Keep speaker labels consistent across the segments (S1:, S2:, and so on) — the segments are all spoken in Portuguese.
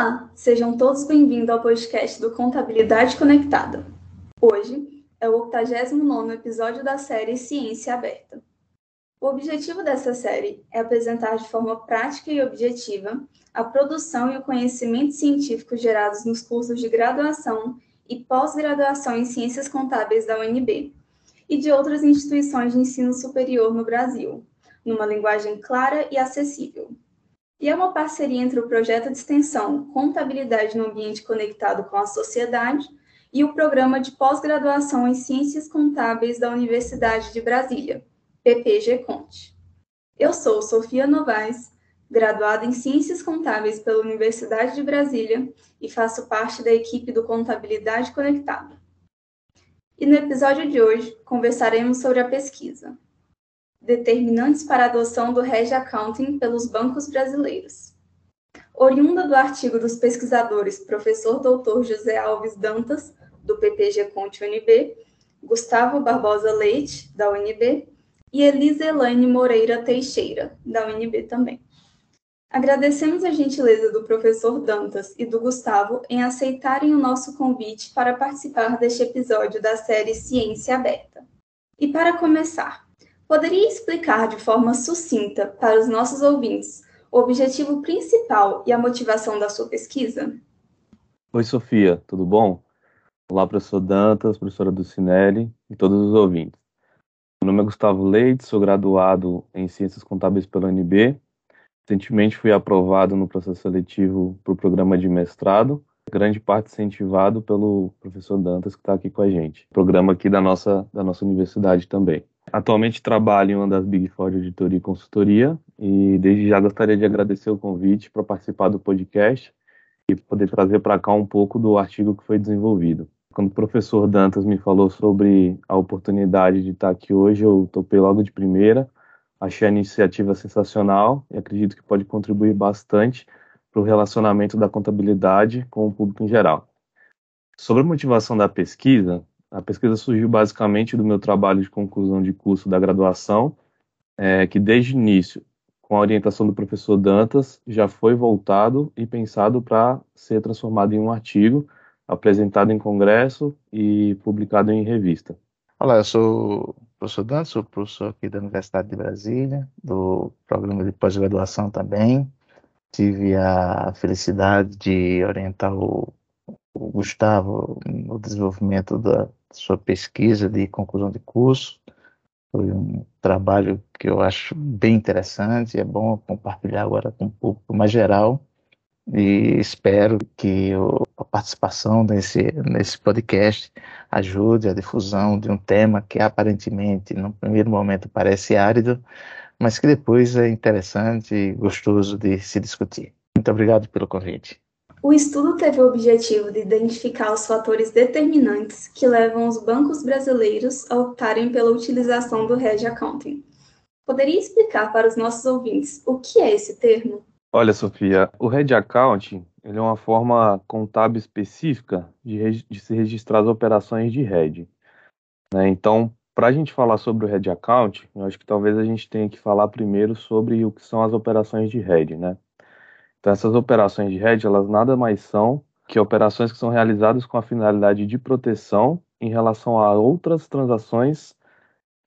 S1: Olá, sejam todos bem-vindos ao podcast do Contabilidade Conectada. Hoje é o 89 episódio da série Ciência Aberta. O objetivo dessa série é apresentar de forma prática e objetiva a produção e o conhecimento científico gerados nos cursos de graduação e pós-graduação em Ciências Contábeis da UNB e de outras instituições de ensino superior no Brasil, numa linguagem clara e acessível. E é uma parceria entre o projeto de extensão Contabilidade no Ambiente Conectado com a Sociedade e o programa de pós-graduação em Ciências Contábeis da Universidade de Brasília, PPG Conte. Eu sou Sofia Novaes, graduada em Ciências Contábeis pela Universidade de Brasília e faço parte da equipe do Contabilidade Conectada. E no episódio de hoje conversaremos sobre a pesquisa Determinantes para a adoção do Reg Accounting pelos bancos brasileiros. Oriunda do artigo dos pesquisadores professor doutor José Alves Dantas, do PPG Conte UNB, Gustavo Barbosa Leite, da UNB, e Elisa Elaine Moreira Teixeira, da UNB também. Agradecemos a gentileza do professor Dantas e do Gustavo em aceitarem o nosso convite para participar deste episódio da série Ciência Aberta. E para começar, poderia explicar de forma sucinta para os nossos ouvintes o objetivo principal e a motivação da sua pesquisa?
S2: Oi, Sofia, tudo bom? Olá, professor Dantas, professora Ducinelli e todos os ouvintes. Meu nome é Gustavo Leite, sou graduado em Ciências Contábeis pela UNB. Recentemente fui aprovado no processo seletivo para o programa de mestrado, grande parte incentivado pelo professor Dantas, que está aqui com a gente. Programa aqui da nossa, da nossa universidade também. Atualmente trabalho em uma das Big Four de auditoria e consultoria e desde já gostaria de agradecer o convite para participar do podcast e poder trazer para cá um pouco do artigo que foi desenvolvido. Quando o professor Dantas me falou sobre a oportunidade de estar aqui hoje, eu topei logo de primeira. Achei a iniciativa sensacional e acredito que pode contribuir bastante para o relacionamento da contabilidade com o público em geral. Sobre a motivação da pesquisa, a pesquisa surgiu basicamente do meu trabalho de conclusão de curso da graduação, é, que desde o início, com a orientação do professor Dantas, já foi voltado e pensado para ser transformado em um artigo apresentado em congresso e publicado em revista.
S3: Olá, eu sou o professor Dan, sou professor aqui da Universidade de Brasília, do programa de pós-graduação também. Tive a felicidade de orientar o, o Gustavo no desenvolvimento da sua pesquisa de conclusão de curso. Foi um trabalho que eu acho bem interessante, é bom compartilhar agora com o público mais geral e espero que a participação nesse, nesse podcast ajude a difusão de um tema que aparentemente, no primeiro momento, parece árido, mas que depois é interessante e gostoso de se discutir. Muito obrigado pelo convite.
S1: O estudo teve o objetivo de identificar os fatores determinantes que levam os bancos brasileiros a optarem pela utilização do Reg Accounting. Poderia explicar para os nossos ouvintes o que é esse termo?
S2: Olha, Sofia, o Red Accounting ele é uma forma contábil específica de, de se registrar as operações de Red. Né? Então, para a gente falar sobre o Red Account, eu acho que talvez a gente tenha que falar primeiro sobre o que são as operações de Red, né? Então, essas operações de Red, elas nada mais são que operações que são realizadas com a finalidade de proteção em relação a outras transações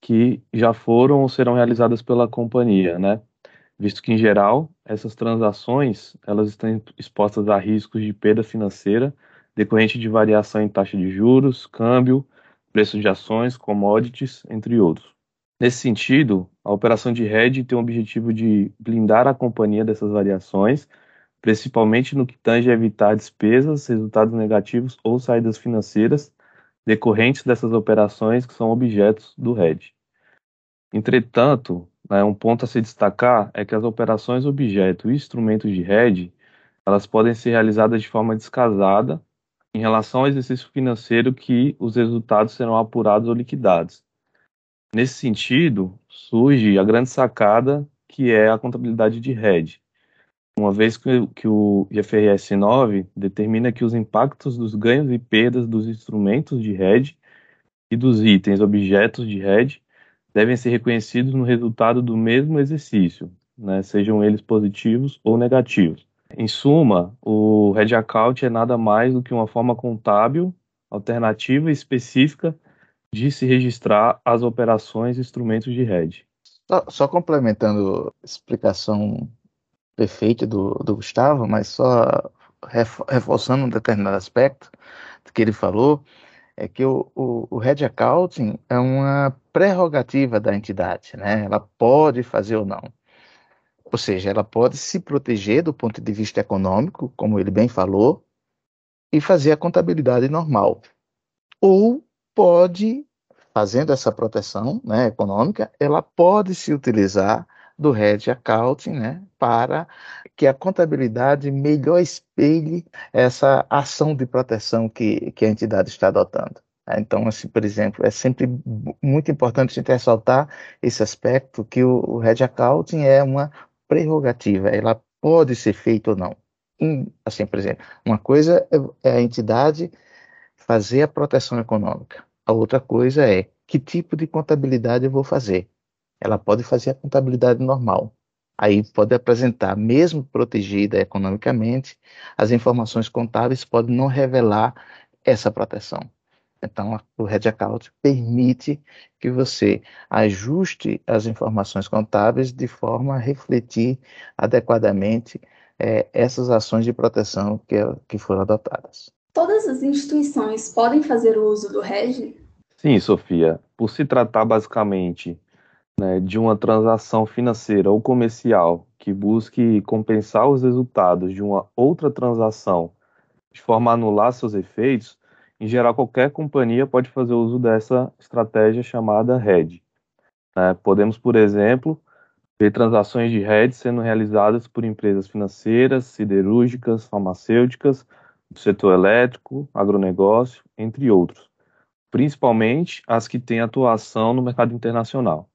S2: que já foram ou serão realizadas pela companhia, né? visto que, em geral, essas transações elas estão expostas a riscos de perda financeira decorrente de variação em taxa de juros, câmbio, preços de ações, commodities, entre outros. Nesse sentido, a operação de hedge tem o objetivo de blindar a companhia dessas variações, principalmente no que tange a evitar despesas, resultados negativos ou saídas financeiras decorrentes dessas operações que são objetos do hedge. Entretanto, né, um ponto a se destacar é que as operações objeto e instrumentos de hedge elas podem ser realizadas de forma descasada em relação ao exercício financeiro que os resultados serão apurados ou liquidados. Nesse sentido, surge a grande sacada que é a contabilidade de hedge, uma vez que, que o IFRS 9 determina que os impactos dos ganhos e perdas dos instrumentos de hedge e dos itens objetos de hedge devem ser reconhecidos no resultado do mesmo exercício, né, sejam eles positivos ou negativos. Em suma, o Red Account é nada mais do que uma forma contábil, alternativa e específica de se registrar as operações e instrumentos de Red.
S3: Só, só complementando a explicação perfeita do, do Gustavo, mas só reforçando um determinado aspecto que ele falou, é que o, o, o Red Accounting é uma prerrogativa da entidade, né? Ela pode fazer ou não. Ou seja, ela pode se proteger do ponto de vista econômico, como ele bem falou, e fazer a contabilidade normal. Ou pode, fazendo essa proteção né, econômica, ela pode se utilizar do Red Accounting né, para que a contabilidade melhor espelhe essa ação de proteção que, que a entidade está adotando. Então, assim, por exemplo, é sempre muito importante a gente ressaltar esse aspecto que o, o Red Accounting é uma prerrogativa, ela pode ser feita ou não. Assim, por exemplo, uma coisa é, é a entidade fazer a proteção econômica, a outra coisa é que tipo de contabilidade eu vou fazer. Ela pode fazer a contabilidade normal, aí pode apresentar, mesmo protegida economicamente, as informações contábeis podem não revelar essa proteção. Então, o Red Account permite que você ajuste as informações contábeis de forma a refletir adequadamente é, essas ações de proteção que, que foram adotadas.
S1: Todas as instituições podem fazer o uso do REG?
S2: Sim, Sofia. Por se tratar basicamente né, de uma transação financeira ou comercial que busque compensar os resultados de uma outra transação de forma a anular seus efeitos, em geral, qualquer companhia pode fazer uso dessa estratégia chamada hedge. É, podemos, por exemplo, ver transações de hedge sendo realizadas por empresas financeiras, siderúrgicas, farmacêuticas, do setor elétrico, agronegócio, entre outros, principalmente as que têm atuação no mercado internacional.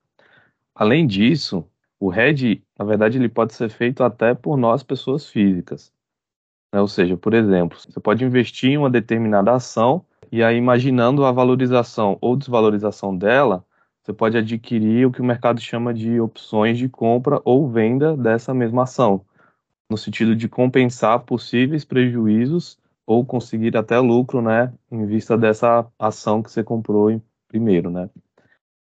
S2: Além disso, o hedge, na verdade, ele pode ser feito até por nós, pessoas físicas. Né? Ou seja, por exemplo, você pode investir em uma determinada ação e aí, imaginando a valorização ou desvalorização dela, você pode adquirir o que o mercado chama de opções de compra ou venda dessa mesma ação, no sentido de compensar possíveis prejuízos ou conseguir até lucro, né, em vista dessa ação que você comprou primeiro, né.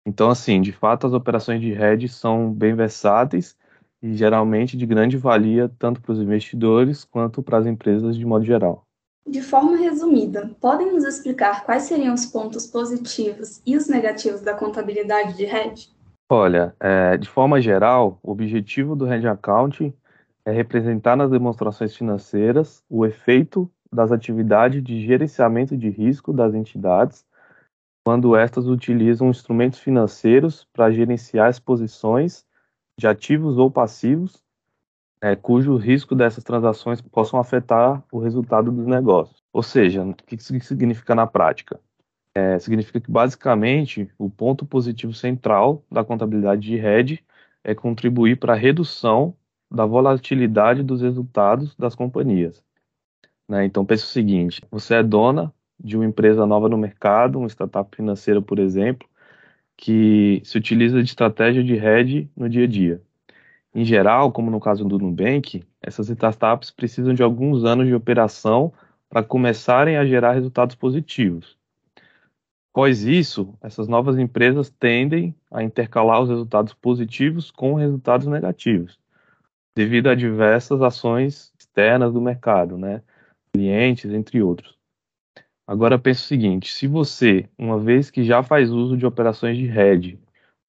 S2: Então, assim, de fato, as operações de hedge são bem versáteis e geralmente de grande valia tanto para os investidores quanto para as empresas de modo geral.
S1: De forma resumida, podem nos explicar quais seriam os pontos positivos e os negativos da contabilidade de hedge?
S2: Olha, é, de forma geral, o objetivo do hedge accounting é representar nas demonstrações financeiras o efeito das atividades de gerenciamento de risco das entidades quando estas utilizam instrumentos financeiros para gerenciar exposições de ativos ou passivos, é, cujo risco dessas transações possam afetar o resultado dos negócios. Ou seja, o que isso significa na prática? É, significa que, basicamente, o ponto positivo central da contabilidade de hedge é contribuir para a redução da volatilidade dos resultados das companhias. Né? Então, pense o seguinte: você é dona de uma empresa nova no mercado, uma startup financeira, por exemplo, que se utiliza de estratégia de hedge no dia a dia. Em geral, como no caso do Nubank, essas startups precisam de alguns anos de operação para começarem a gerar resultados positivos. Após isso, essas novas empresas tendem a intercalar os resultados positivos com resultados negativos, devido a diversas ações externas do mercado, né? clientes, entre outros. Agora pense o seguinte: se você, uma vez que já faz uso de operações de hedge,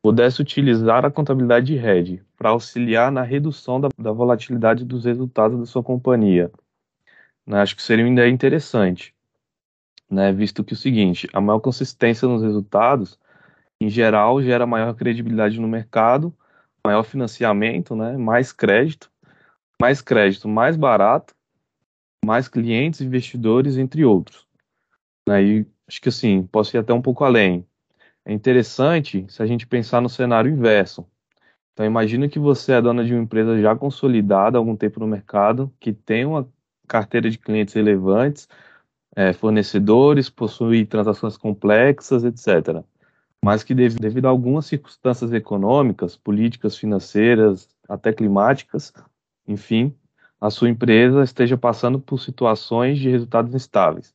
S2: pudesse utilizar a contabilidade de hedge para auxiliar na redução da, da, volatilidade dos resultados da sua companhia, né, acho que seria uma ideia interessante, né, visto que o seguinte: a maior consistência nos resultados, em geral, gera maior credibilidade no mercado, maior financiamento, né, mais crédito, mais crédito mais barato, mais clientes, investidores, entre outros. Aí, acho que assim, posso ir até um pouco além. É interessante se a gente pensar no cenário inverso. Então, imagina que você é dona de uma empresa já consolidada há algum tempo no mercado, que tem uma carteira de clientes relevantes, é, fornecedores, possui transações complexas, etc. Mas que, devido a algumas circunstâncias econômicas, políticas, financeiras, até climáticas, enfim, a sua empresa esteja passando por situações de resultados instáveis.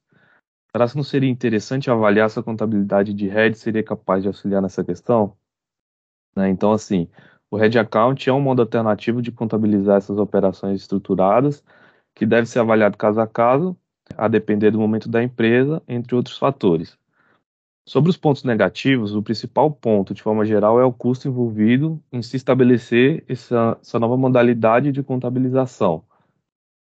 S2: Será que não seria interessante avaliar se a contabilidade de hedge seria capaz de auxiliar nessa questão? Né? Então, assim, o hedge account é um modo alternativo de contabilizar essas operações estruturadas, que deve ser avaliado caso a caso, a depender do momento da empresa, entre outros fatores. Sobre os pontos negativos, o principal ponto, de forma geral, é o custo envolvido em se estabelecer essa, essa nova modalidade de contabilização.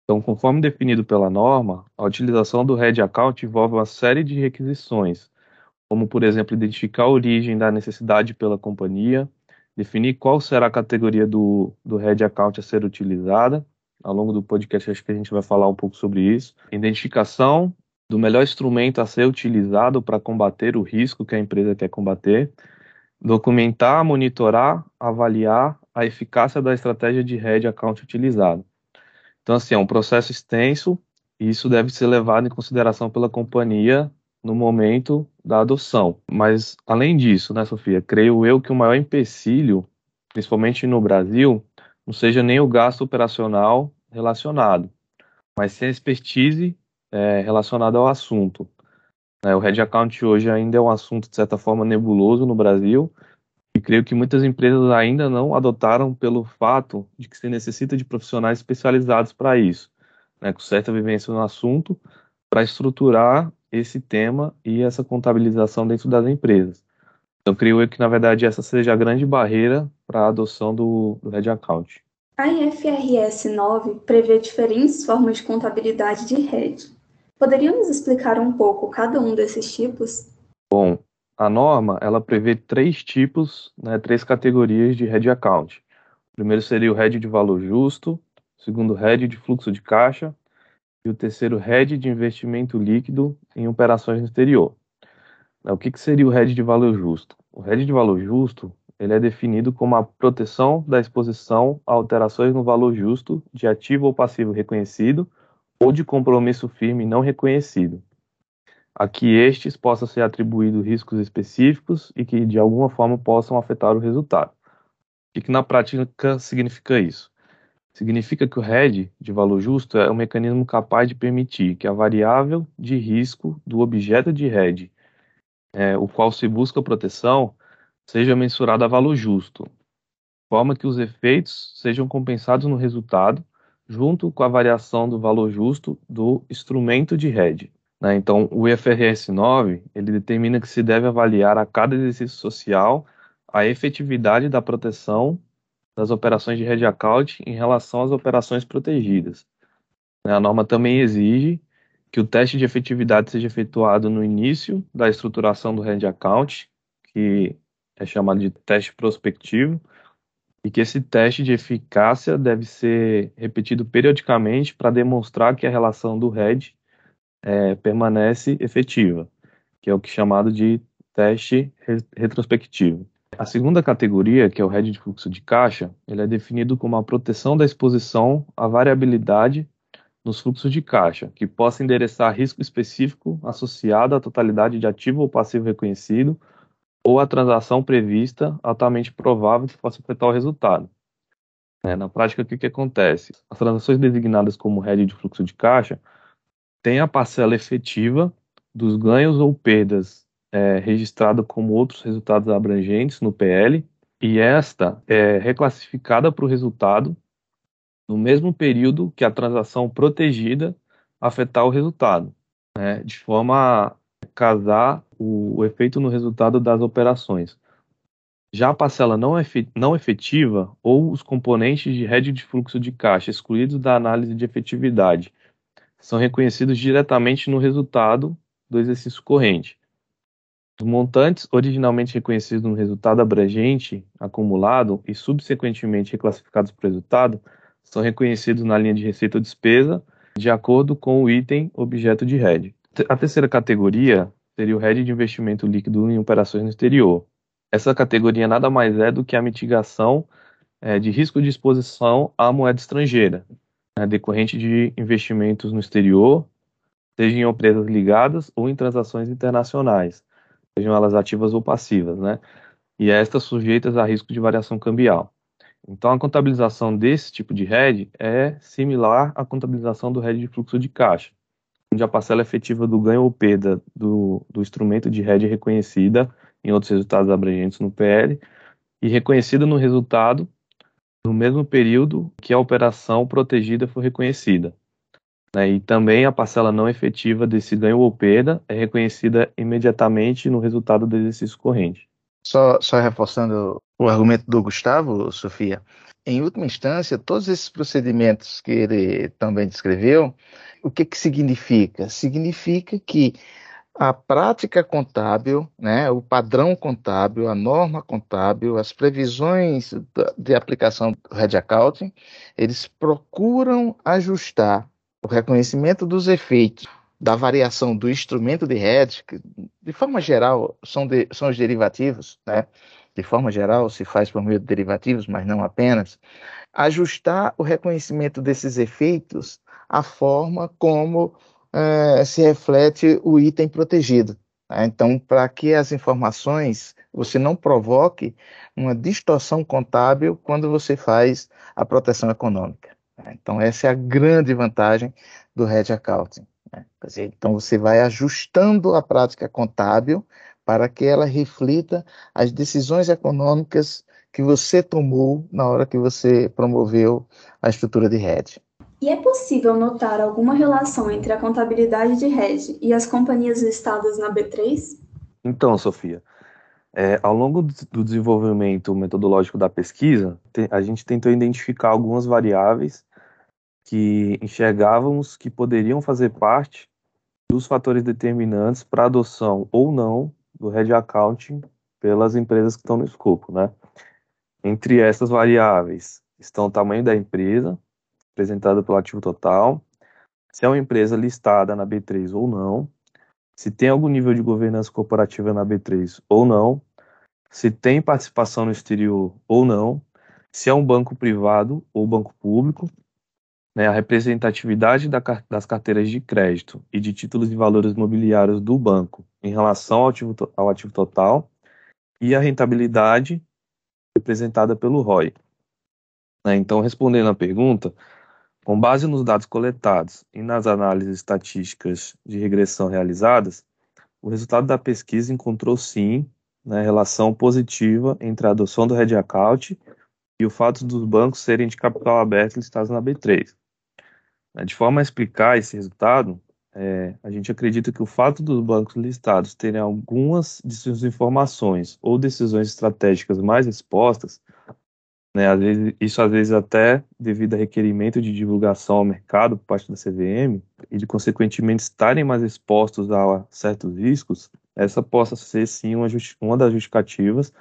S2: Então, conforme definido pela norma, a utilização do Head Account envolve uma série de requisições, como, por exemplo, identificar a origem da necessidade pela companhia, definir qual será a categoria do, do Head Account a ser utilizada. Ao longo do podcast, acho que a gente vai falar um pouco sobre isso. Identificação do melhor instrumento a ser utilizado para combater o risco que a empresa quer combater. Documentar, monitorar, avaliar a eficácia da estratégia de Head Account utilizada. Então, assim, é um processo extenso e isso deve ser levado em consideração pela companhia no momento da adoção. Mas, além disso, né, Sofia, creio eu que o maior empecilho, principalmente no Brasil, não seja nem o gasto operacional relacionado, mas sim a expertise é, relacionada ao assunto. É, o Red Account hoje ainda é um assunto, de certa forma, nebuloso no Brasil, e creio que muitas empresas ainda não adotaram pelo fato de que se necessita de profissionais especializados para isso, né, com certa vivência no assunto, para estruturar esse tema e essa contabilização dentro das empresas. Então, creio que, na verdade, essa seja a grande barreira para a adoção do, do Red Account.
S1: A IFRS 9 prevê diferentes formas de contabilidade de rede. Poderiam nos explicar um pouco cada um desses tipos?
S2: Bom, a norma ela prevê três tipos, né, três categorias de head account. O primeiro seria o head de valor justo, o segundo head de fluxo de caixa e o terceiro head de investimento líquido em operações no exterior. O que, que seria o head de valor justo? O head de valor justo ele é definido como a proteção da exposição a alterações no valor justo de ativo ou passivo reconhecido ou de compromisso firme não reconhecido a que estes possam ser atribuídos riscos específicos e que de alguma forma possam afetar o resultado. O que na prática significa isso? Significa que o RED de valor justo é um mecanismo capaz de permitir que a variável de risco do objeto de RED, é, o qual se busca proteção, seja mensurada a valor justo, forma que os efeitos sejam compensados no resultado, junto com a variação do valor justo do instrumento de RED. Né? Então, o IFRS 9 ele determina que se deve avaliar a cada exercício social a efetividade da proteção das operações de hedge account em relação às operações protegidas. Né? A norma também exige que o teste de efetividade seja efetuado no início da estruturação do hedge account, que é chamado de teste prospectivo, e que esse teste de eficácia deve ser repetido periodicamente para demonstrar que a relação do hedge é, permanece efetiva, que é o que é chamado de teste retrospectivo. A segunda categoria, que é o head de fluxo de caixa, ele é definido como a proteção da exposição à variabilidade nos fluxos de caixa, que possa endereçar risco específico associado à totalidade de ativo ou passivo reconhecido ou à transação prevista altamente provável que possa afetar o resultado. É, na prática, o que, que acontece? As transações designadas como head de fluxo de caixa tem a parcela efetiva dos ganhos ou perdas é, registrada como outros resultados abrangentes no PL, e esta é reclassificada para o resultado no mesmo período que a transação protegida afetar o resultado, né, de forma a casar o, o, efeito no resultado das operações. Já a parcela não, efetiva ou os componentes de rede de fluxo de caixa excluídos da análise de efetividade são reconhecidos diretamente no resultado do exercício corrente. Os montantes originalmente reconhecidos no resultado abrangente acumulado e subsequentemente reclassificados para o resultado são reconhecidos na linha de receita ou despesa de acordo com o item objeto de RED. A terceira categoria seria o RED de investimento líquido em operações no exterior. Essa categoria nada mais é do que a mitigação é, de risco de exposição à moeda estrangeira, né, decorrente de investimentos no exterior, seja em empresas ligadas ou em transações internacionais, sejam elas ativas ou passivas, né? E estas sujeitas a risco de variação cambial. Então, a contabilização desse tipo de RED é similar à contabilização do RED de fluxo de caixa, onde a parcela efetiva do ganho ou perda do, do instrumento de RED é reconhecida em outros resultados abrangentes no PL e reconhecida no resultado no mesmo período que a operação protegida for reconhecida. Né? E também a parcela não efetiva desse ganho ou perda é reconhecida imediatamente no resultado do exercício corrente.
S3: Só, só reforçando o argumento do Gustavo, Sofia, em última instância, todos esses procedimentos que ele também descreveu, o que, que significa? Significa que a prática contábil, né, o padrão contábil, a norma contábil, as previsões de aplicação do Red Accounting, eles procuram ajustar o reconhecimento dos efeitos da variação do instrumento de hedge, que, de forma geral, são, de, são os derivativos, né? de forma geral, se faz por meio de derivativos, mas não apenas, ajustar o reconhecimento desses efeitos à forma como uh, se reflete o item protegido. Né? Então, para que as informações, você não provoque uma distorção contábil quando você faz a proteção econômica. Né? Então, essa é a grande vantagem do hedge accounting. Né? Dizer, então, você vai ajustando a prática contábil para que ela reflita as decisões econômicas que você tomou na hora que você promoveu a estrutura de hedge.
S1: E é possível notar alguma relação entre a contabilidade de hedge e as companhias listadas na B3?
S2: Então, Sofia, é, ao longo do desenvolvimento metodológico da pesquisa, a gente tentou identificar algumas variáveis que enxergávamos que poderiam fazer parte dos fatores determinantes para adoção ou não do Red Accounting pelas empresas que estão no escopo, né? Entre essas variáveis estão o tamanho da empresa, representada pelo ativo total, se é uma empresa listada na B3 ou não, se tem algum nível de governança corporativa na B3 ou não, se tem participação no exterior ou não, se é um banco privado ou banco público, né, a representatividade da, das carteiras de crédito e de títulos de valores imobiliários do banco em relação ao ativo, ao ativo total e a rentabilidade representada pelo ROI. Né, então, respondendo à pergunta, com base nos dados coletados e nas análises estatísticas de regressão realizadas, o resultado da pesquisa encontrou sim né, relação positiva entre a adoção do Red Account e o fato dos bancos serem de capital aberto listados na B3. Né, de forma a explicar esse resultado, é, a gente acredita que o fato dos bancos listados terem algumas de suas informações ou decisões estratégicas mais expostas, né, às vezes, isso às vezes até devido a requerimento de divulgação ao mercado por parte da CVM, e de consequentemente estarem mais expostos a certos riscos, essa possa ser sim uma, uma das justificativas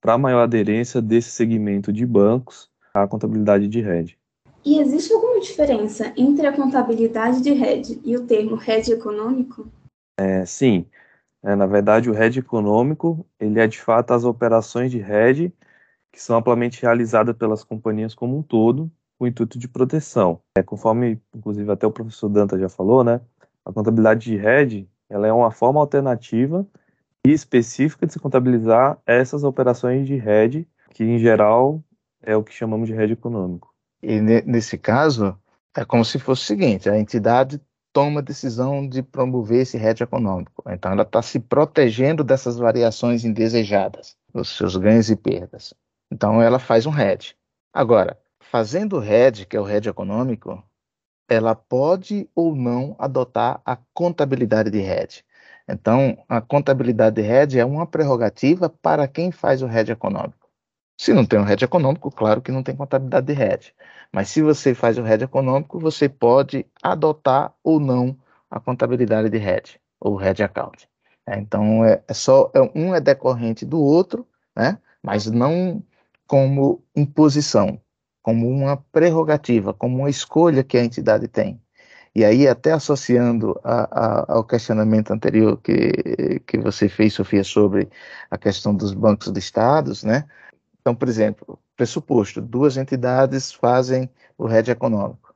S2: para a maior aderência desse segmento de bancos à contabilidade de rede.
S1: E existe alguma diferença entre a contabilidade de rede e o termo rede econômico?
S2: É, sim. É, na verdade, o rede econômico ele é de fato as operações de rede que são amplamente realizadas pelas companhias como um todo, com o intuito de proteção. É, conforme, inclusive, até o professor Danta já falou, né, a contabilidade de rede ela é uma forma alternativa e específica de se contabilizar essas operações de rede, que em geral é o que chamamos de rede econômico.
S3: E nesse caso, é como se fosse o seguinte: a entidade toma a decisão de promover esse hedge econômico. Então, ela está se protegendo dessas variações indesejadas, dos seus ganhos e perdas. Então, ela faz um hedge. Agora, fazendo o hedge, que é o hedge econômico, ela pode ou não adotar a contabilidade de hedge. Então, a contabilidade de hedge é uma prerrogativa para quem faz o hedge econômico. Se não tem um hedge econômico, claro que não tem contabilidade de hedge. Mas se você faz o hedge econômico, você pode adotar ou não a contabilidade de hedge, ou hedge account. É, então, é, é só é, um é decorrente do outro, né? mas não como imposição, como uma prerrogativa, como uma escolha que a entidade tem. E aí, até associando a, a, ao questionamento anterior que, que você fez, Sofia, sobre a questão dos bancos listados, né? Então, por exemplo, pressuposto, duas entidades fazem o RED econômico.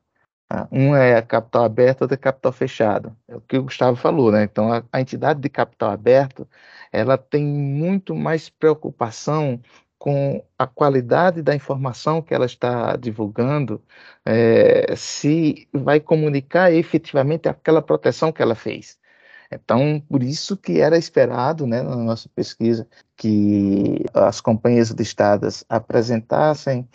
S3: Ah, um é capital aberto, outro é capital fechado. É o que o Gustavo falou, né? Então, a, a entidade de capital aberto, ela tem muito mais preocupação com a qualidade da informação que ela está divulgando, é, se vai comunicar efetivamente aquela proteção que ela fez. Então, por isso que era esperado, né, na nossa pesquisa, que as companhias listadas apresentassem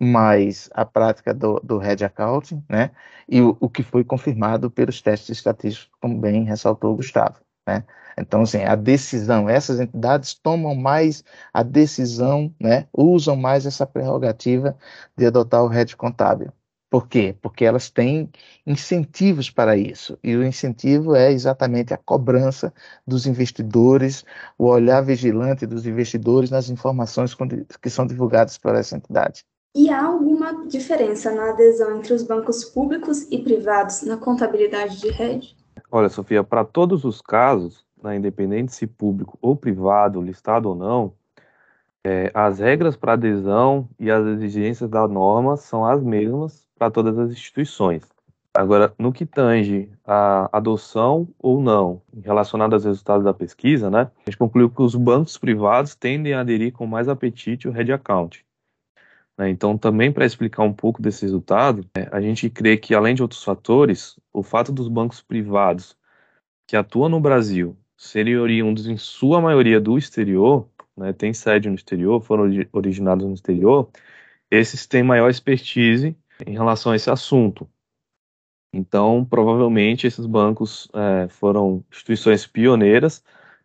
S3: mais a prática do, do Red Accounting, né, e o, o que foi confirmado pelos testes estatísticos, como bem ressaltou o Gustavo, né. Então, assim, a decisão, essas entidades tomam mais a decisão, né, usam mais essa prerrogativa de adotar o Red Contábil. Por quê? Porque elas têm incentivos para isso. E o incentivo é exatamente a cobrança dos investidores, o olhar vigilante dos investidores nas informações que são divulgadas por essa entidade.
S1: E há alguma diferença na adesão entre os bancos públicos e privados na contabilidade de rede?
S2: Olha, Sofia, para todos os casos, né, independente se público ou privado, listado ou não, é, as regras para adesão e as exigências da norma são as mesmas para todas as instituições. Agora, no que tange a adoção ou não, relacionado aos resultados da pesquisa, né, a gente concluiu que os bancos privados tendem a aderir com mais apetite o Red Account. Né, então, também para explicar um pouco desse resultado, é, a gente crê que, além de outros fatores, o fato dos bancos privados que atuam no Brasil serem oriundos, em sua maioria, do exterior, né, tem sede no exterior, foram originados no exterior, esses têm maior expertise em relação a esse assunto. Então, provavelmente, esses bancos é, foram instituições pioneiras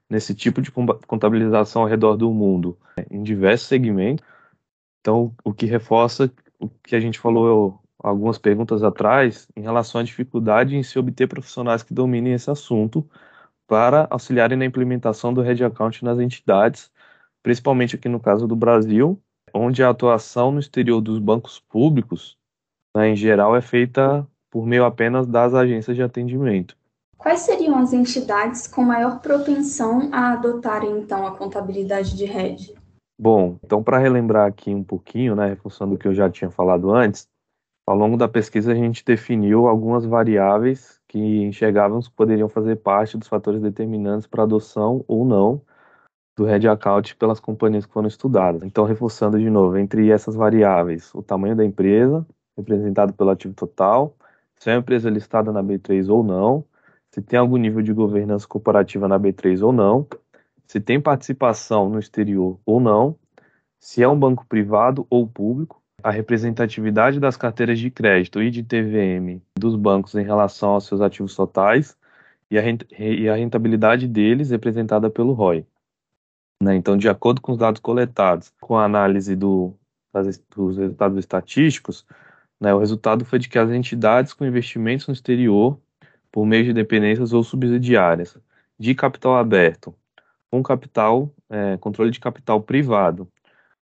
S2: nesse tipo de contabilização ao redor do mundo, em diversos segmentos. Então, o que reforça o que a gente falou algumas perguntas atrás em relação à dificuldade em se obter profissionais que dominem esse assunto para auxiliarem na implementação do Red Account nas entidades, principalmente aqui no caso do Brasil, onde a atuação no exterior dos bancos públicos né, em geral, é feita por meio apenas das agências de atendimento.
S1: Quais seriam as entidades com maior propensão a adotarem, então, a contabilidade de rede?
S2: Bom, então, para relembrar aqui um pouquinho, né, reforçando o que eu já tinha falado antes, ao longo da pesquisa a gente definiu algumas variáveis que enxergávamos que poderiam fazer parte dos fatores determinantes para adoção ou não do Red Account pelas companhias que foram estudadas. Então, reforçando de novo, entre essas variáveis, o tamanho da empresa, representado pelo ativo total, se é uma empresa listada na B3 ou não, se tem algum nível de governança corporativa na B3 ou não, se tem participação no exterior ou não, se é um banco privado ou público, a representatividade das carteiras de crédito e de TVM dos bancos em relação aos seus ativos totais e a rentabilidade deles representada pelo ROI. Né? Então, de acordo com os dados coletados, com a análise do, dos resultados estatísticos, né, o resultado foi de que as entidades com investimentos no exterior, por meio de dependências ou subsidiárias, de capital aberto, com capital, é, controle de capital privado,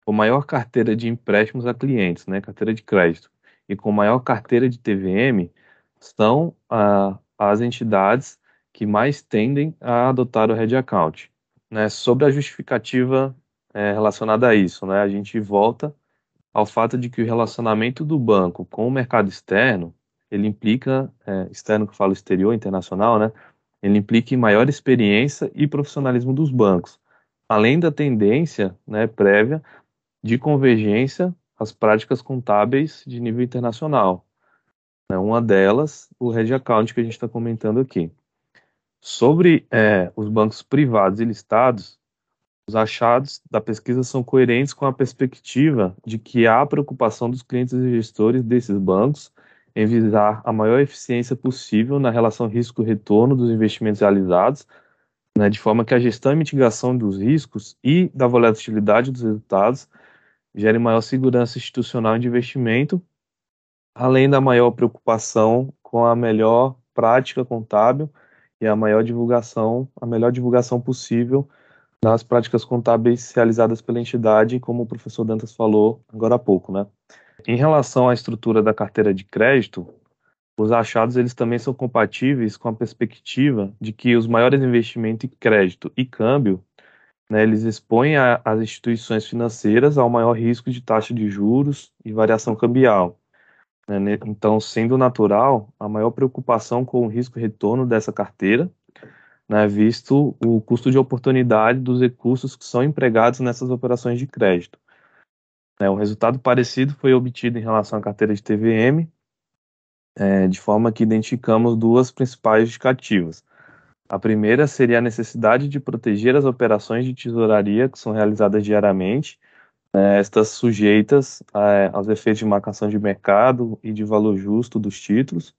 S2: com maior carteira de empréstimos a clientes, né, carteira de crédito, e com maior carteira de TVM, são ah, as entidades que mais tendem a adotar o Red Account. Né, sobre a justificativa é, relacionada a isso, né, a gente volta ao fato de que o relacionamento do banco com o mercado externo, ele implica, é, externo que eu falo exterior, internacional, né? Ele implica em maior experiência e profissionalismo dos bancos, além da tendência né, prévia de convergência às práticas contábeis de nível internacional. Né? Uma delas, o Red Account que a gente está comentando aqui. Sobre é, os bancos privados e listados, os achados da pesquisa são coerentes com a perspectiva de que há preocupação dos clientes e gestores desses bancos em visar a maior eficiência possível na relação risco-retorno dos investimentos realizados, né, de forma que a gestão e mitigação dos riscos e da volatilidade dos resultados gere maior segurança institucional de investimento, além da maior preocupação com a melhor prática contábil e a maior divulgação, a melhor divulgação possível nas práticas contábeis realizadas pela entidade, como o professor Dantas falou agora há pouco, né? Em relação à estrutura da carteira de crédito, os achados eles também são compatíveis com a perspectiva de que os maiores investimentos em crédito e câmbio, né, eles expõem a, as instituições financeiras ao maior risco de taxa de juros e variação cambial. Né? Então, sendo natural, a maior preocupação com o risco-retorno dessa carteira né, visto o custo de oportunidade dos recursos que são empregados nessas operações de crédito. Um resultado parecido foi obtido em relação à carteira de TVM, é, de forma que identificamos duas principais justificativas. A primeira seria a necessidade de proteger as operações de tesouraria que são realizadas diariamente, né, estas sujeitas é, aos efeitos de marcação de mercado e de valor justo dos títulos.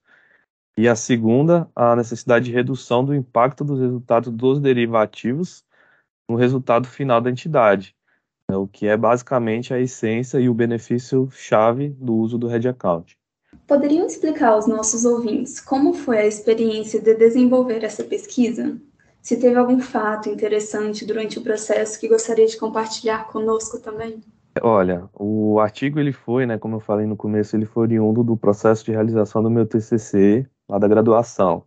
S2: E a segunda, a necessidade de redução do impacto dos resultados dos derivativos no resultado final da entidade, né, o que é basicamente a essência e o benefício chave do uso do Hedge Account.
S1: Poderiam explicar aos nossos ouvintes como foi a experiência de desenvolver essa pesquisa? Se teve algum fato interessante durante o processo que gostaria de compartilhar conosco também?
S2: Olha, o artigo ele foi, né, como eu falei no começo, ele foi oriundo do processo de realização do meu TCC lá da graduação.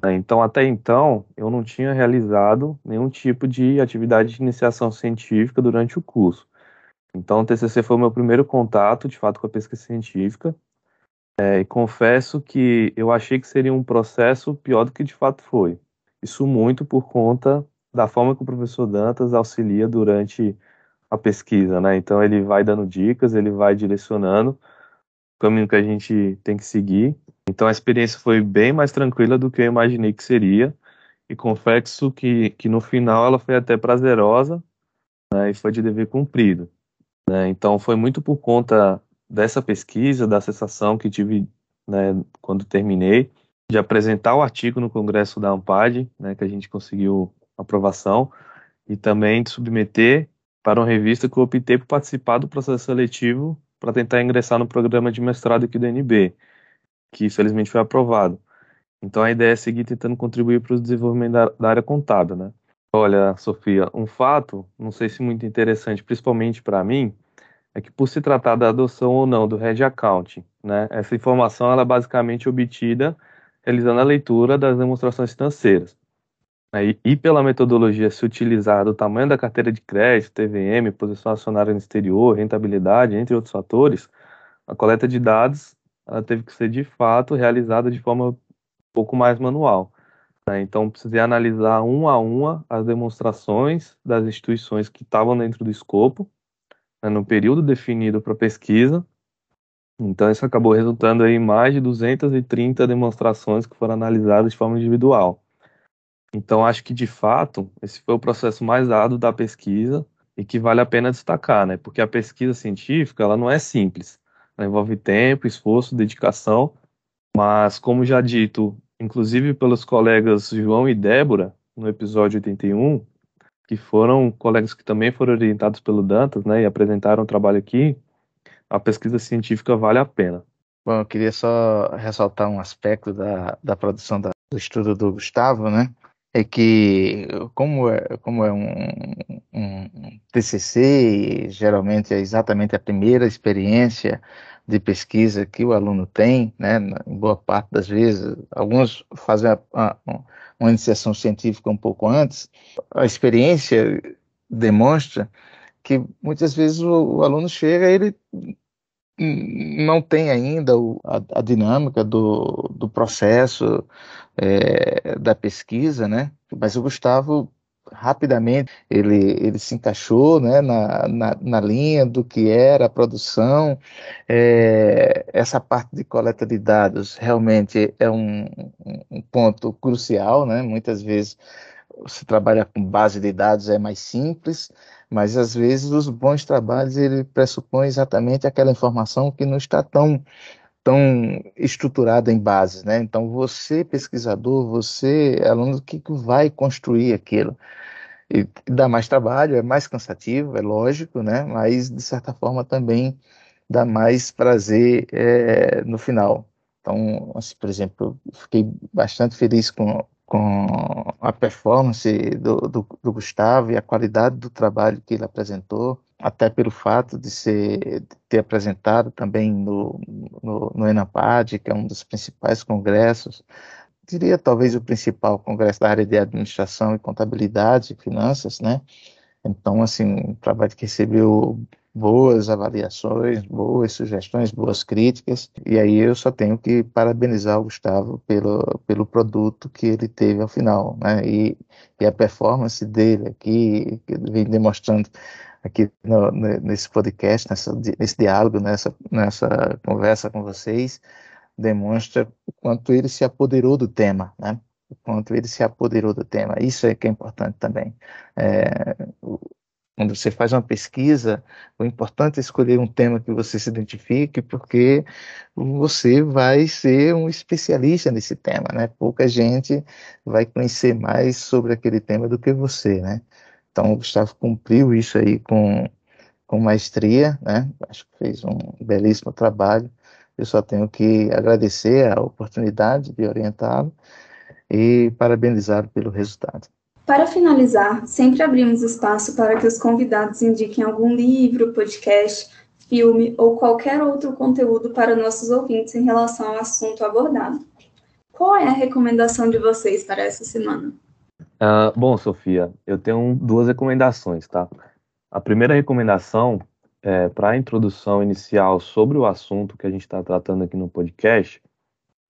S2: Né. Então, até então, eu não tinha realizado nenhum tipo de atividade de iniciação científica durante o curso. Então, o TCC foi o meu primeiro contato, de fato, com a pesquisa científica. É, e confesso que eu achei que seria um processo pior do que de fato foi. Isso muito por conta da forma que o professor Dantas auxilia durante a pesquisa, né? Então ele vai dando dicas, ele vai direcionando o caminho que a gente tem que seguir. Então a experiência foi bem mais tranquila do que eu imaginei que seria e confesso que, que no final ela foi até prazerosa né? e foi de dever cumprido. Né? Então foi muito por conta dessa pesquisa, da sensação que tive né, quando terminei, de apresentar o artigo no congresso da Ampad, né, que a gente conseguiu aprovação, e também de submeter para uma revista que eu optei por participar do processo seletivo para tentar ingressar no programa de mestrado aqui do NB, que felizmente foi aprovado. Então a ideia é seguir tentando contribuir para o desenvolvimento da, da área contábil, né? Olha, Sofia, um fato, não sei se muito interessante, principalmente para mim, é que por se tratar da adoção ou não do Red Account, né, essa informação ela é basicamente obtida realizando a leitura das demonstrações financeiras. Né, e, e, pela metodologia se utilizar do tamanho da carteira de crédito, TVM, posição acionária no exterior, rentabilidade, entre outros fatores, a coleta de dados ela teve que ser de fato realizada de forma um pouco mais manual. Né? Então, precisei analisar uma a uma as demonstrações das instituições que estavam dentro do escopo né, no período definido para pesquisa. Então, isso acabou resultando em mais de 230 demonstrações que foram analisadas de forma individual. Então, acho que, de fato, esse foi o processo mais árduo da pesquisa e que vale a pena destacar, né? Porque a pesquisa científica, ela não é simples. Ela envolve tempo, esforço, dedicação, mas, como já dito, inclusive pelos colegas João e Débora, no episódio 81, que foram colegas que também foram orientados pelo Dantas, né, e apresentaram o trabalho aqui, a pesquisa científica vale a pena.
S3: Bom, eu queria só ressaltar um aspecto da, da produção da, do estudo do Gustavo, né, é que como é, como é um, um TCC, geralmente é exatamente a primeira experiência de pesquisa que o aluno tem, né, em boa parte das vezes, alguns fazem a, a, uma iniciação científica um pouco antes, a experiência demonstra que muitas vezes o, o aluno chega ele não tem ainda o, a, a, dinâmica do, do processo é, da pesquisa, né? Mas o Gustavo rapidamente ele, ele se encaixou né, na, na, na, linha do que era a produção. É, essa parte de coleta de dados realmente é um, um ponto crucial, né? muitas vezes se trabalha com base de dados é mais simples, mas às vezes os bons trabalhos ele pressupõe exatamente aquela informação que não está tão tão estruturada em bases, né? Então você pesquisador, você aluno que vai construir aquilo e dá mais trabalho, é mais cansativo, é lógico, né? Mas de certa forma também dá mais prazer é, no final. Então, assim, por exemplo, eu fiquei bastante feliz com, com a performance do, do, do, Gustavo e a qualidade do trabalho que ele apresentou, até pelo fato de, ser, de ter apresentado também no, no, no ENAPAD, que é um dos principais congressos diria talvez o principal congresso da área de administração e contabilidade e finanças, né? Então, assim, um trabalho que recebeu boas avaliações, boas sugestões, boas críticas, e aí eu só tenho que parabenizar o Gustavo pelo, pelo produto que ele teve ao final, né? E, e a performance dele aqui, que ele vem demonstrando aqui no, nesse podcast, nessa, nesse diálogo, nessa, nessa conversa com vocês, demonstra o quanto ele se apoderou do tema, né? O quanto ele se apoderou do tema. Isso é que é importante também. É, quando você faz uma pesquisa, o importante é escolher um tema que você se identifique, porque você vai ser um especialista nesse tema, né? Pouca gente vai conhecer mais sobre aquele tema do que você, né? Então, o Gustavo cumpriu isso aí com, com maestria, né? Acho que fez um belíssimo trabalho. Eu só tenho que agradecer a oportunidade de orientá-lo e parabenizá-lo pelo resultado.
S1: Para finalizar, sempre abrimos espaço para que os convidados indiquem algum livro, podcast, filme ou qualquer outro conteúdo para nossos ouvintes em relação ao assunto abordado. Qual é a recomendação de vocês para essa semana?
S2: Uh, bom, Sofia, eu tenho duas recomendações, tá? A primeira recomendação é para a introdução inicial sobre o assunto que a gente está tratando aqui no podcast.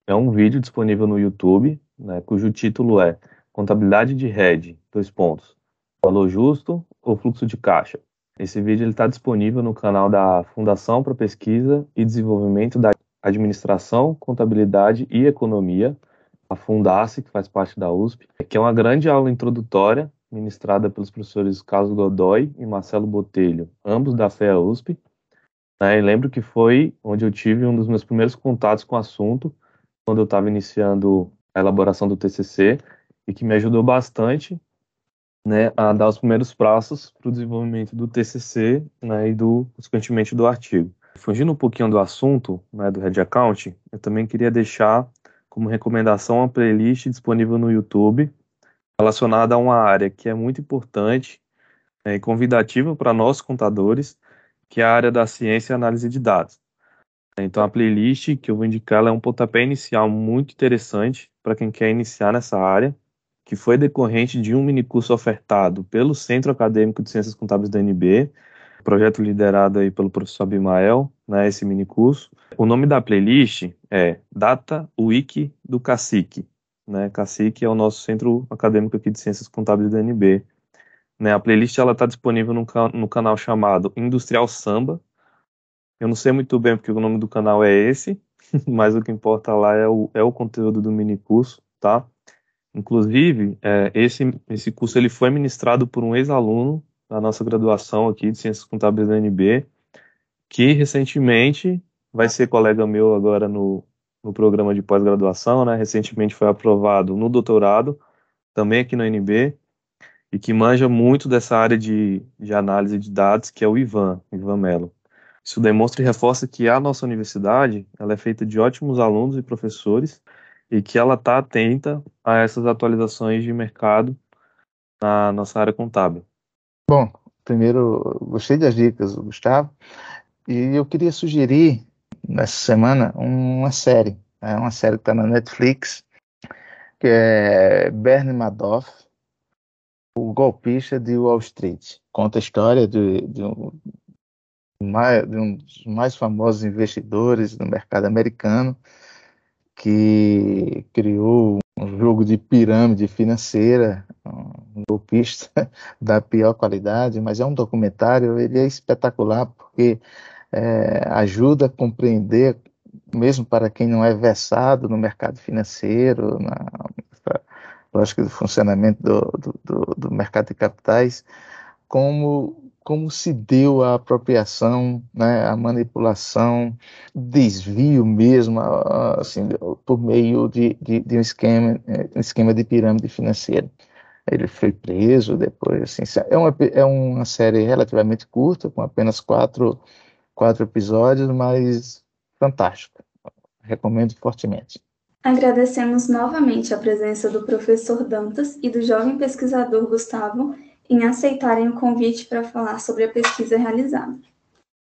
S2: É um vídeo disponível no YouTube, né, cujo título é Contabilidade de rede, dois pontos. Valor justo ou fluxo de caixa. Esse vídeo está disponível no canal da Fundação para Pesquisa e Desenvolvimento da Administração, Contabilidade e Economia, a Fundace, que faz parte da USP, que é uma grande aula introdutória ministrada pelos professores Carlos Godoy e Marcelo Botelho, ambos da FEA USP. Né, lembro que foi onde eu tive um dos meus primeiros contatos com o assunto, quando eu estava iniciando a elaboração do TCC, e que me ajudou bastante né, a dar os primeiros passos para o desenvolvimento do TCC né, e, do, consequentemente, do artigo. Fugindo um pouquinho do assunto né, do Red Account, eu também queria deixar como recomendação uma playlist disponível no YouTube relacionada a uma área que é muito importante né, e convidativa para nós contadores, que é a área da ciência e análise de dados. Então, a playlist que eu vou indicar é um pontapé inicial muito interessante para quem quer iniciar nessa área que foi decorrente de um minicurso ofertado pelo Centro Acadêmico de Ciências Contábeis da NB, projeto liderado aí pelo professor Abimael, né, esse minicurso. O nome da playlist é Data Wiki do Cacique. Né? Cacique é o nosso Centro Acadêmico aqui de Ciências Contábeis da NB. Né, a playlist está disponível no, no canal chamado Industrial Samba. Eu não sei muito bem porque o nome do canal é esse, mas o que importa lá é o, é o conteúdo do minicurso, tá? Inclusive, é, esse, esse curso ele foi ministrado por um ex-aluno da nossa graduação aqui de Ciências Contábeis da UNB, que recentemente vai ser colega meu agora no, no programa de pós-graduação, né? Recentemente foi aprovado no doutorado, também aqui na UNB, e que manja muito dessa área de, de análise de dados, que é o Ivan, Ivan Mello. Isso demonstra e reforça que a nossa universidade ela é feita de ótimos alunos e professores, e que ela está atenta a essas atualizações de mercado na nossa área contábil.
S3: Bom, primeiro, gostei das dicas, Gustavo, e eu queria sugerir nessa semana uma série, né, uma série que está na Netflix, que é Bernie Madoff, o golpista de Wall Street. Conta a história de, de, um, de um dos mais famosos investidores do mercado americano, que criou um jogo de pirâmide financeira, um golpista da pior qualidade, mas é um documentário, ele é espetacular porque é, ajuda a compreender, mesmo para quem não é versado no mercado financeiro, na, na lógica do funcionamento do, do, do, do mercado de capitais, como como se deu a apropriação, né, a manipulação, desvio mesmo, assim, por meio de, de, de um, esquema, é, um esquema de pirâmide financeira. Ele foi preso depois, assim, é uma, é uma série relativamente curta, com apenas quatro, quatro episódios, mas fantástica. Recomendo fortemente.
S1: Agradecemos novamente a presença do professor Dantas e do jovem pesquisador Gustavo em aceitarem o convite para falar sobre a pesquisa realizada.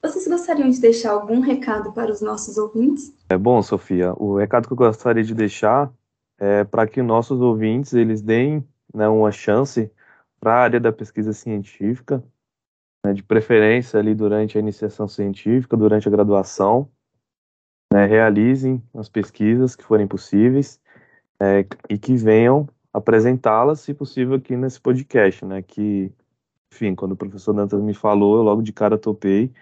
S1: Vocês gostariam de deixar algum recado para os nossos ouvintes?
S2: É bom, Sofia. O recado que eu gostaria de deixar é para que nossos ouvintes eles deem né, uma chance para a área da pesquisa científica, né, de preferência ali durante a iniciação científica, durante a graduação, né, realizem as pesquisas que forem possíveis é, e que venham apresentá-las, se possível, aqui nesse podcast, né? Que enfim, quando o professor Dantas me falou, eu logo de cara topei,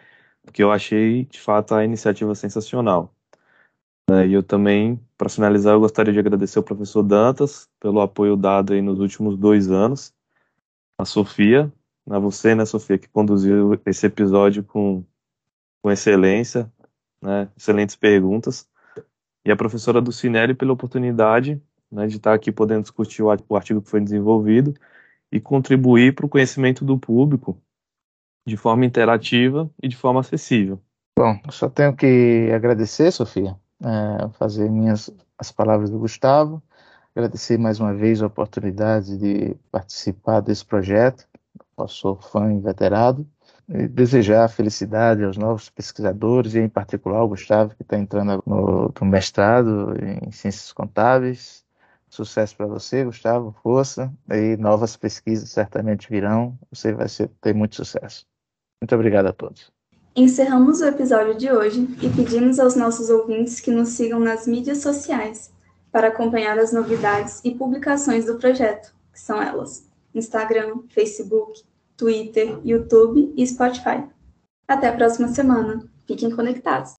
S2: porque eu achei, de fato, a iniciativa sensacional. É, e eu também, para finalizar, eu gostaria de agradecer ao professor Dantas pelo apoio dado aí nos últimos dois anos, a Sofia, a você, né, Sofia, que conduziu esse episódio com, com excelência, né, excelentes perguntas, e a professora Dulcinelli pela oportunidade né, de estar aqui podendo discutir o, artigo que foi desenvolvido e contribuir para o conhecimento do público de forma interativa e de forma acessível.
S3: Bom, só tenho que agradecer, Sofia, é, fazer minhas as palavras do Gustavo, agradecer mais uma vez a oportunidade de participar desse projeto. Eu sou fã inveterado e desejar felicidade aos novos pesquisadores e em particular ao Gustavo que está entrando no, no mestrado em ciências contábeis Sucesso para você, Gustavo, força. E novas pesquisas certamente virão. Você vai ser, ter muito sucesso. Muito obrigado a todos.
S1: Encerramos o episódio de hoje e pedimos aos nossos ouvintes que nos sigam nas mídias sociais para acompanhar as novidades e publicações do projeto, que são elas: Instagram, Facebook, Twitter, YouTube e Spotify. Até a próxima semana. Fiquem conectados.